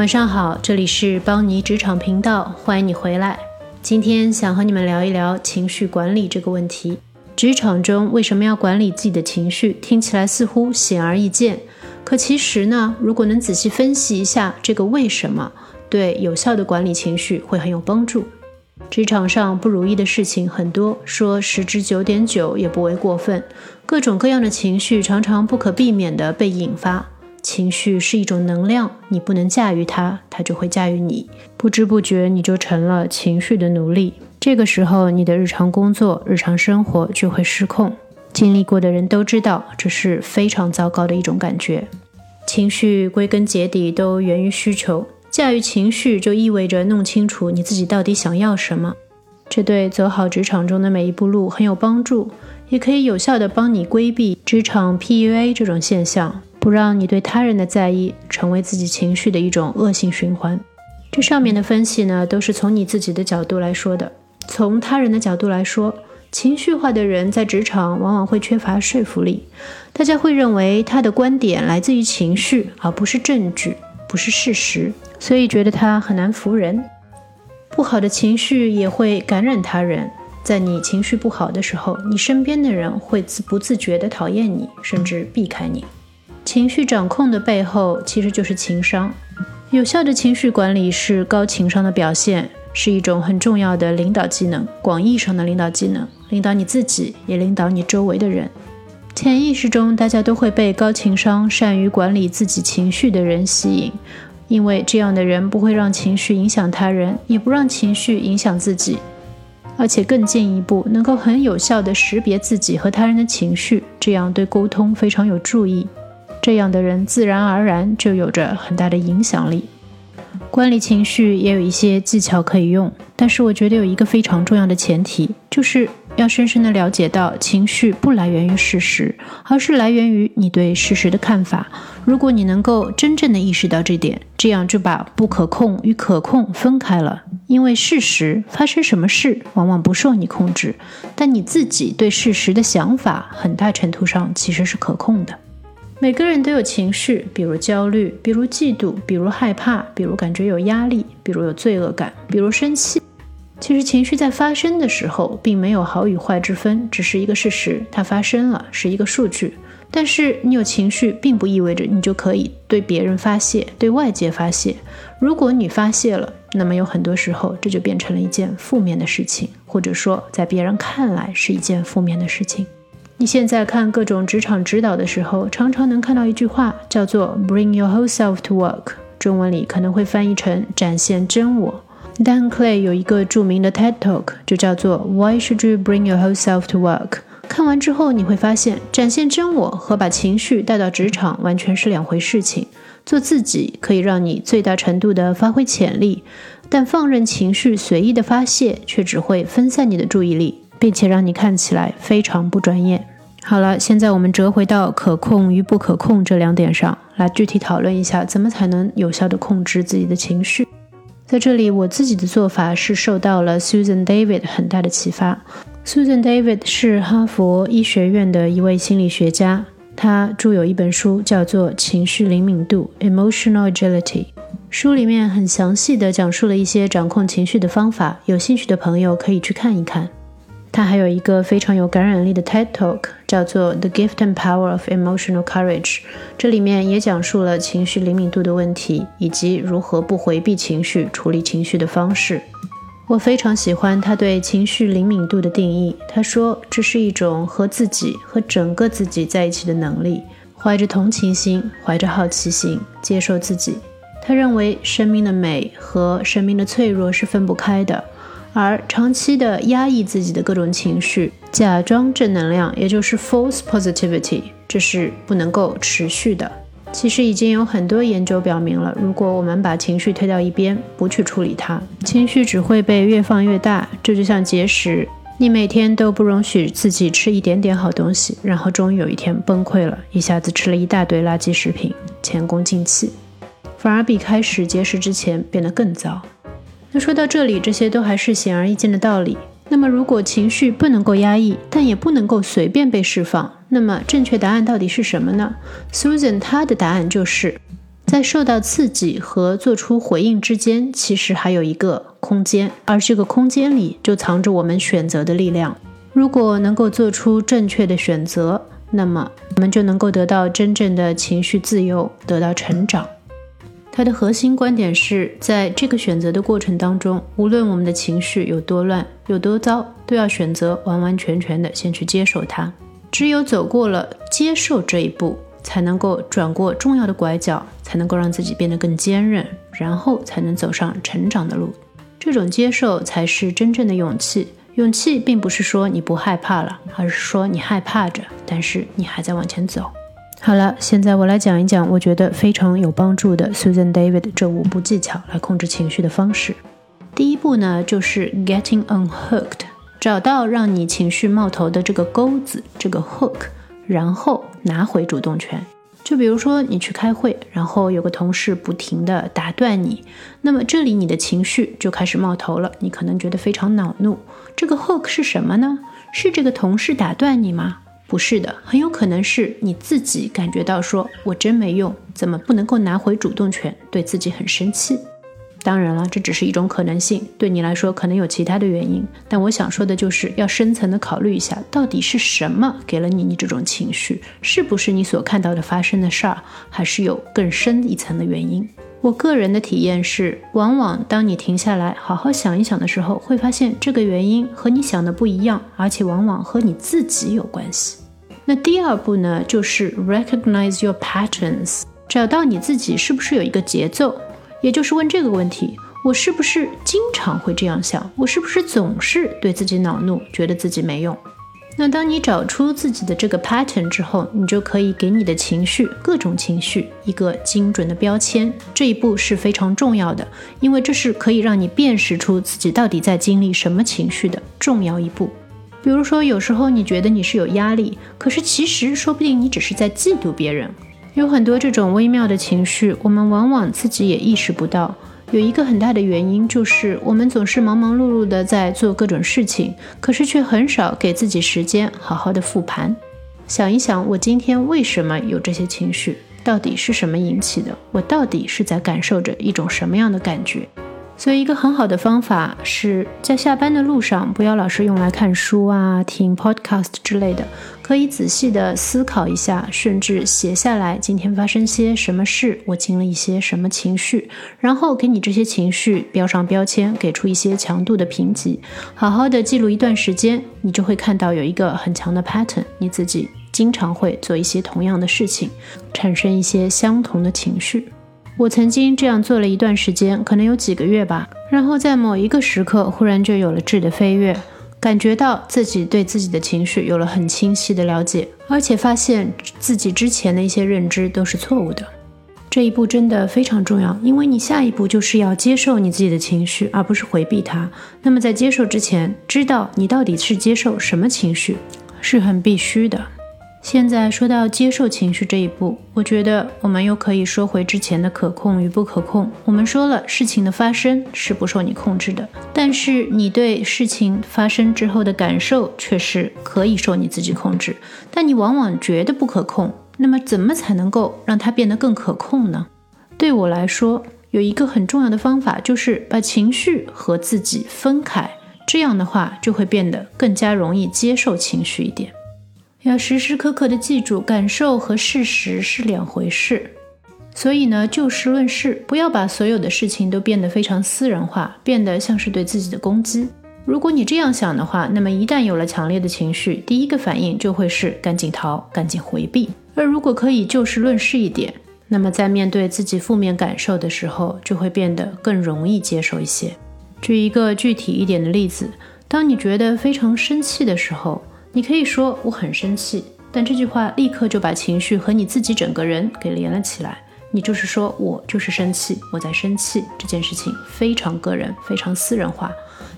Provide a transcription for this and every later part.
晚上好，这里是邦尼职场频道，欢迎你回来。今天想和你们聊一聊情绪管理这个问题。职场中为什么要管理自己的情绪？听起来似乎显而易见，可其实呢，如果能仔细分析一下这个为什么，对有效的管理情绪会很有帮助。职场上不如意的事情很多，说十之九点九也不为过分。各种各样的情绪常常不可避免地被引发。情绪是一种能量，你不能驾驭它，它就会驾驭你。不知不觉，你就成了情绪的奴隶。这个时候，你的日常工作、日常生活就会失控。经历过的人都知道，这是非常糟糕的一种感觉。情绪归根结底都源于需求，驾驭情绪就意味着弄清楚你自己到底想要什么。这对走好职场中的每一步路很有帮助，也可以有效地帮你规避职场 PUA 这种现象。不让你对他人的在意成为自己情绪的一种恶性循环。这上面的分析呢，都是从你自己的角度来说的。从他人的角度来说，情绪化的人在职场往往会缺乏说服力。大家会认为他的观点来自于情绪，而不是证据，不是事实，所以觉得他很难服人。不好的情绪也会感染他人。在你情绪不好的时候，你身边的人会自不自觉地讨厌你，甚至避开你。情绪掌控的背后其实就是情商。有效的情绪管理是高情商的表现，是一种很重要的领导技能，广义上的领导技能，领导你自己，也领导你周围的人。潜意识中，大家都会被高情商、善于管理自己情绪的人吸引，因为这样的人不会让情绪影响他人，也不让情绪影响自己，而且更进一步，能够很有效地识别自己和他人的情绪，这样对沟通非常有助益。这样的人自然而然就有着很大的影响力。管理情绪也有一些技巧可以用，但是我觉得有一个非常重要的前提，就是要深深的了解到情绪不来源于事实，而是来源于你对事实的看法。如果你能够真正的意识到这点，这样就把不可控与可控分开了。因为事实发生什么事往往不受你控制，但你自己对事实的想法很大程度上其实是可控的。每个人都有情绪，比如焦虑，比如嫉妒，比如害怕，比如感觉有压力，比如有罪恶感，比如生气。其实情绪在发生的时候，并没有好与坏之分，只是一个事实，它发生了，是一个数据。但是你有情绪，并不意味着你就可以对别人发泄，对外界发泄。如果你发泄了，那么有很多时候，这就变成了一件负面的事情，或者说在别人看来是一件负面的事情。你现在看各种职场指导的时候，常常能看到一句话，叫做 “Bring your whole self to work”，中文里可能会翻译成“展现真我”。Dan Clay 有一个著名的 TED Talk，就叫做 “Why should you bring your whole self to work？” 看完之后，你会发现，展现真我和把情绪带到职场完全是两回事情。做自己可以让你最大程度的发挥潜力，但放任情绪随意的发泄，却只会分散你的注意力，并且让你看起来非常不专业。好了，现在我们折回到可控与不可控这两点上来具体讨论一下，怎么才能有效的控制自己的情绪。在这里，我自己的做法是受到了 Susan David 很大的启发。Susan David 是哈佛医学院的一位心理学家，他著有一本书叫做《情绪灵敏度》（Emotional Agility），书里面很详细的讲述了一些掌控情绪的方法，有兴趣的朋友可以去看一看。他还有一个非常有感染力的 TED Talk，叫做《The Gift and Power of Emotional Courage》。这里面也讲述了情绪灵敏度的问题，以及如何不回避情绪、处理情绪的方式。我非常喜欢他对情绪灵敏度的定义。他说，这是一种和自己和整个自己在一起的能力，怀着同情心，怀着好奇心，接受自己。他认为，生命的美和生命的脆弱是分不开的。而长期的压抑自己的各种情绪，假装正能量，也就是 false positivity，这是不能够持续的。其实已经有很多研究表明了，如果我们把情绪推到一边，不去处理它，情绪只会被越放越大。这就像节食，你每天都不容许自己吃一点点好东西，然后终于有一天崩溃了，一下子吃了一大堆垃圾食品，前功尽弃，反而比开始节食之前变得更糟。那说到这里，这些都还是显而易见的道理。那么，如果情绪不能够压抑，但也不能够随便被释放，那么正确答案到底是什么呢？Susan 她的答案就是，在受到刺激和做出回应之间，其实还有一个空间，而这个空间里就藏着我们选择的力量。如果能够做出正确的选择，那么我们就能够得到真正的情绪自由，得到成长。它的核心观点是在这个选择的过程当中，无论我们的情绪有多乱、有多糟，都要选择完完全全的先去接受它。只有走过了接受这一步。才能够转过重要的拐角，才能够让自己变得更坚韧，然后才能走上成长的路。这种接受才是真正的勇气。勇气并不是说你不害怕了，而是说你害怕着，但是你还在往前走。好了，现在我来讲一讲我觉得非常有帮助的 Susan David 这五步技巧来控制情绪的方式。第一步呢，就是 getting unhooked，找到让你情绪冒头的这个钩子，这个 hook。然后拿回主动权。就比如说你去开会，然后有个同事不停地打断你，那么这里你的情绪就开始冒头了，你可能觉得非常恼怒。这个 hook 是什么呢？是这个同事打断你吗？不是的，很有可能是你自己感觉到说我真没用，怎么不能够拿回主动权，对自己很生气。当然了，这只是一种可能性，对你来说可能有其他的原因。但我想说的就是要深层的考虑一下，到底是什么给了你你这种情绪？是不是你所看到的发生的事儿，还是有更深一层的原因？我个人的体验是，往往当你停下来好好想一想的时候，会发现这个原因和你想的不一样，而且往往和你自己有关系。那第二步呢，就是 recognize your patterns，找到你自己是不是有一个节奏。也就是问这个问题：我是不是经常会这样想？我是不是总是对自己恼怒，觉得自己没用？那当你找出自己的这个 pattern 之后，你就可以给你的情绪、各种情绪一个精准的标签。这一步是非常重要的，因为这是可以让你辨识出自己到底在经历什么情绪的重要一步。比如说，有时候你觉得你是有压力，可是其实说不定你只是在嫉妒别人。有很多这种微妙的情绪，我们往往自己也意识不到。有一个很大的原因，就是我们总是忙忙碌碌的在做各种事情，可是却很少给自己时间好好的复盘，想一想我今天为什么有这些情绪，到底是什么引起的？我到底是在感受着一种什么样的感觉？所以，一个很好的方法是在下班的路上，不要老是用来看书啊、听 podcast 之类的，可以仔细的思考一下，甚至写下来今天发生些什么事，我经历一些什么情绪，然后给你这些情绪标上标签，给出一些强度的评级，好好的记录一段时间，你就会看到有一个很强的 pattern，你自己经常会做一些同样的事情，产生一些相同的情绪。我曾经这样做了一段时间，可能有几个月吧。然后在某一个时刻，忽然就有了质的飞跃，感觉到自己对自己的情绪有了很清晰的了解，而且发现自己之前的一些认知都是错误的。这一步真的非常重要，因为你下一步就是要接受你自己的情绪，而不是回避它。那么在接受之前，知道你到底是接受什么情绪，是很必须的。现在说到接受情绪这一步，我觉得我们又可以说回之前的可控与不可控。我们说了，事情的发生是不受你控制的，但是你对事情发生之后的感受却是可以受你自己控制。但你往往觉得不可控，那么怎么才能够让它变得更可控呢？对我来说，有一个很重要的方法，就是把情绪和自己分开，这样的话就会变得更加容易接受情绪一点。要时时刻刻的记住，感受和事实是两回事。所以呢，就事论事，不要把所有的事情都变得非常私人化，变得像是对自己的攻击。如果你这样想的话，那么一旦有了强烈的情绪，第一个反应就会是赶紧逃，赶紧回避。而如果可以就事论事一点，那么在面对自己负面感受的时候，就会变得更容易接受一些。举一个具体一点的例子，当你觉得非常生气的时候。你可以说我很生气，但这句话立刻就把情绪和你自己整个人给连了起来。你就是说我就是生气，我在生气，这件事情非常个人，非常私人化。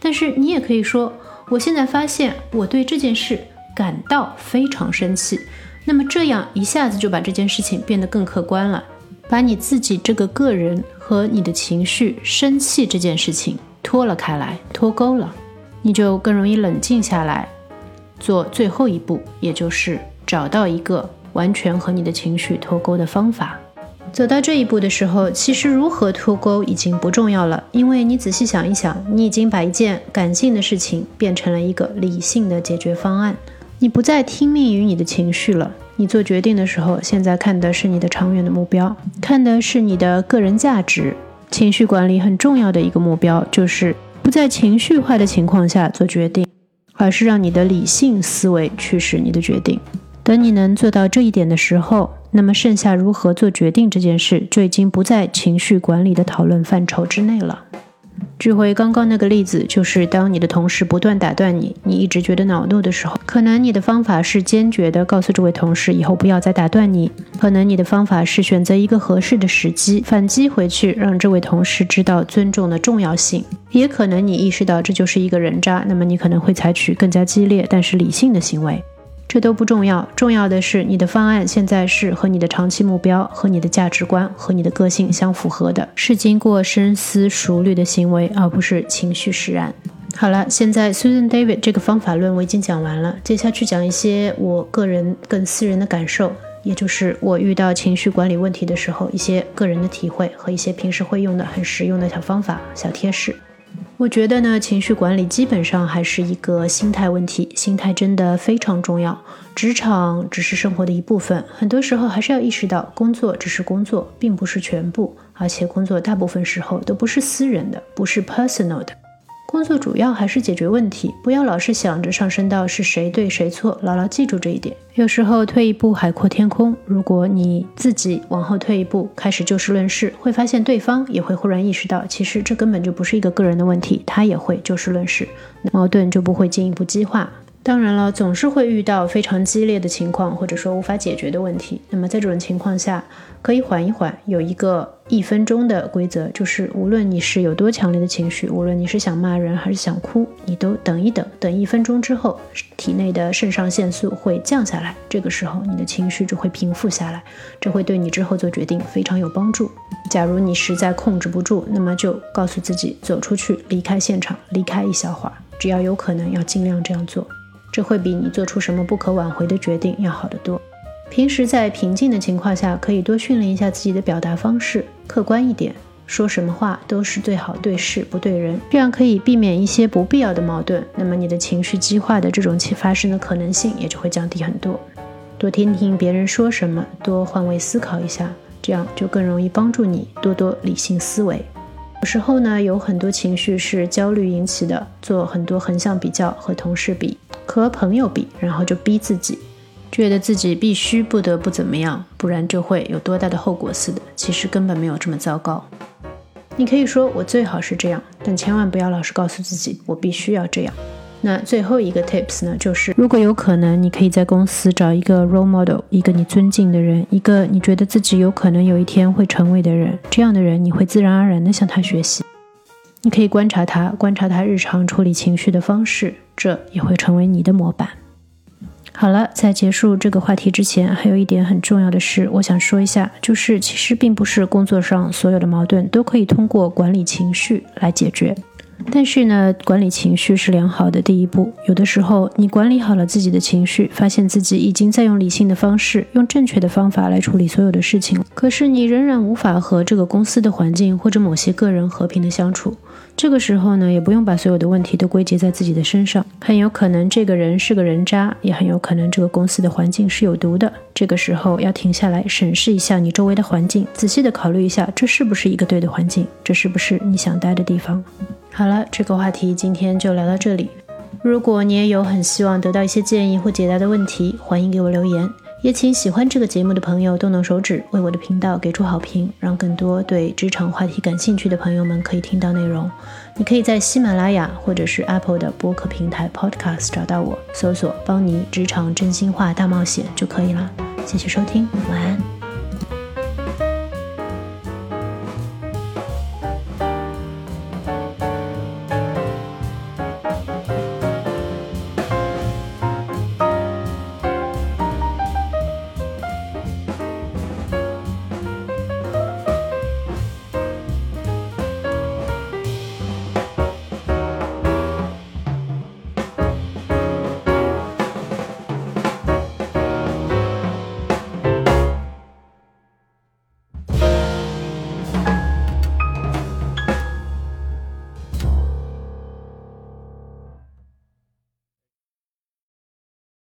但是你也可以说，我现在发现我对这件事感到非常生气。那么这样一下子就把这件事情变得更客观了，把你自己这个个人和你的情绪生气这件事情脱了开来，脱钩了，你就更容易冷静下来。做最后一步，也就是找到一个完全和你的情绪脱钩的方法。走到这一步的时候，其实如何脱钩已经不重要了，因为你仔细想一想，你已经把一件感性的事情变成了一个理性的解决方案。你不再听命于你的情绪了。你做决定的时候，现在看的是你的长远的目标，看的是你的个人价值。情绪管理很重要的一个目标，就是不在情绪化的情况下做决定，而是让你的理性思维驱使你的决定。等你能做到这一点的时候，那么剩下如何做决定这件事，就已经不在情绪管理的讨论范畴之内了。举回刚刚那个例子，就是当你的同事不断打断你，你一直觉得恼怒的时候，可能你的方法是坚决的告诉这位同事以后不要再打断你；可能你的方法是选择一个合适的时机反击回去，让这位同事知道尊重的重要性；也可能你意识到这就是一个人渣，那么你可能会采取更加激烈但是理性的行为。这都不重要，重要的是你的方案现在是和你的长期目标、和你的价值观、和你的个性相符合的，是经过深思熟虑的行为，而不是情绪使然。好了，现在 Susan David 这个方法论我已经讲完了，接下去讲一些我个人更私人的感受，也就是我遇到情绪管理问题的时候一些个人的体会和一些平时会用的很实用的小方法、小贴士。我觉得呢，情绪管理基本上还是一个心态问题，心态真的非常重要。职场只是生活的一部分，很多时候还是要意识到，工作只是工作，并不是全部，而且工作大部分时候都不是私人的，不是 personal 的。工作主要还是解决问题，不要老是想着上升到是谁对谁错，牢牢记住这一点。有时候退一步海阔天空，如果你自己往后退一步，开始就事论事，会发现对方也会忽然意识到，其实这根本就不是一个个人的问题，他也会就事论事，矛盾就不会进一步激化。当然了，总是会遇到非常激烈的情况，或者说无法解决的问题。那么在这种情况下，可以缓一缓。有一个一分钟的规则，就是无论你是有多强烈的情绪，无论你是想骂人还是想哭，你都等一等，等一分钟之后，体内的肾上腺素会降下来，这个时候你的情绪就会平复下来，这会对你之后做决定非常有帮助。假如你实在控制不住，那么就告诉自己走出去，离开现场，离开一小会儿，只要有可能，要尽量这样做。这会比你做出什么不可挽回的决定要好得多。平时在平静的情况下，可以多训练一下自己的表达方式，客观一点，说什么话都是最好对事不对人，这样可以避免一些不必要的矛盾。那么你的情绪激化的这种发生的可能性也就会降低很多。多听听别人说什么，多换位思考一下，这样就更容易帮助你多多理性思维。有时候呢，有很多情绪是焦虑引起的，做很多横向比较，和同事比，和朋友比，然后就逼自己，觉得自己必须不得不怎么样，不然就会有多大的后果似的。其实根本没有这么糟糕。你可以说我最好是这样，但千万不要老是告诉自己我必须要这样。那最后一个 tips 呢，就是如果有可能，你可以在公司找一个 role model，一个你尊敬的人，一个你觉得自己有可能有一天会成为的人。这样的人，你会自然而然的向他学习。你可以观察他，观察他日常处理情绪的方式，这也会成为你的模板。好了，在结束这个话题之前，还有一点很重要的事，我想说一下，就是其实并不是工作上所有的矛盾都可以通过管理情绪来解决。但是呢，管理情绪是良好的第一步。有的时候，你管理好了自己的情绪，发现自己已经在用理性的方式、用正确的方法来处理所有的事情，可是你仍然无法和这个公司的环境或者某些个人和平的相处。这个时候呢，也不用把所有的问题都归结在自己的身上。很有可能这个人是个人渣，也很有可能这个公司的环境是有毒的。这个时候要停下来审视一下你周围的环境，仔细的考虑一下，这是不是一个对的环境？这是不是你想待的地方？好了，这个话题今天就聊到这里。如果你也有很希望得到一些建议或解答的问题，欢迎给我留言。也请喜欢这个节目的朋友动动手指，为我的频道给出好评，让更多对职场话题感兴趣的朋友们可以听到内容。你可以在喜马拉雅或者是 Apple 的播客平台 Podcast 找到我，搜索“邦尼职场真心话大冒险”就可以了。谢谢收听，晚安。